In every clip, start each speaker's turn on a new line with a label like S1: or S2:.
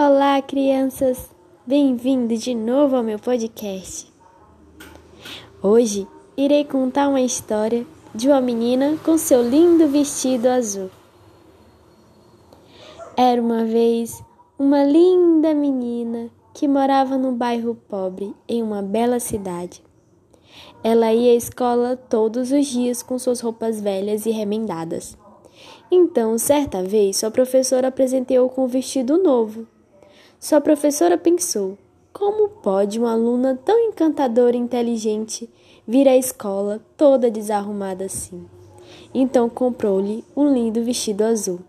S1: Olá, crianças! Bem-vindo de novo ao meu podcast. Hoje irei contar uma história de uma menina com seu lindo vestido azul. Era uma vez uma linda menina que morava num bairro pobre em uma bela cidade. Ela ia à escola todos os dias com suas roupas velhas e remendadas. Então, certa vez, sua professora apresentou com um vestido novo sua professora pensou: como pode uma aluna tão encantadora e inteligente vir à escola toda desarrumada assim? Então comprou-lhe um lindo vestido azul.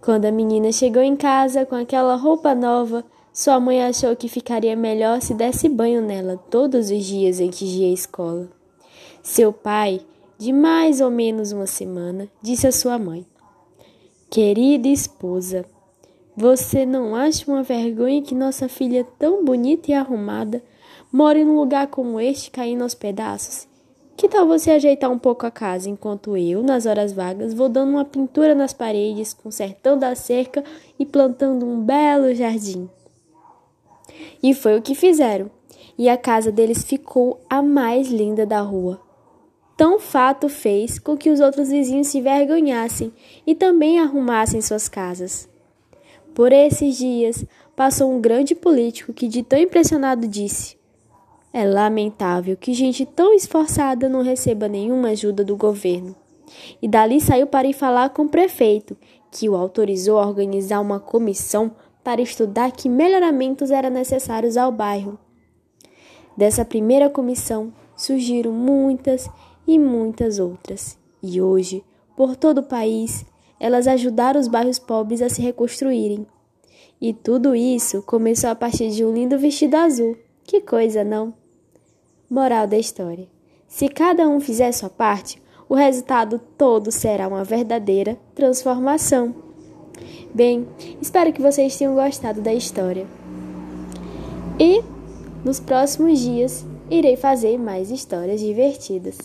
S1: Quando a menina chegou em casa com aquela roupa nova, sua mãe achou que ficaria melhor se desse banho nela todos os dias antes de ir à escola. Seu pai, de mais ou menos uma semana, disse à sua mãe: Querida esposa, você não acha uma vergonha que nossa filha tão bonita e arrumada more num lugar como este caindo aos pedaços? Que tal você ajeitar um pouco a casa enquanto eu, nas horas vagas, vou dando uma pintura nas paredes, consertando a cerca e plantando um belo jardim? E foi o que fizeram. E a casa deles ficou a mais linda da rua. Tão fato fez com que os outros vizinhos se vergonhassem e também arrumassem suas casas. Por esses dias passou um grande político que, de tão impressionado, disse: É lamentável que gente tão esforçada não receba nenhuma ajuda do governo. E dali saiu para ir falar com o prefeito, que o autorizou a organizar uma comissão para estudar que melhoramentos eram necessários ao bairro. Dessa primeira comissão surgiram muitas e muitas outras, e hoje, por todo o país, elas ajudaram os bairros pobres a se reconstruírem. E tudo isso começou a partir de um lindo vestido azul. Que coisa, não? Moral da história: se cada um fizer sua parte, o resultado todo será uma verdadeira transformação. Bem, espero que vocês tenham gostado da história. E nos próximos dias irei fazer mais histórias divertidas.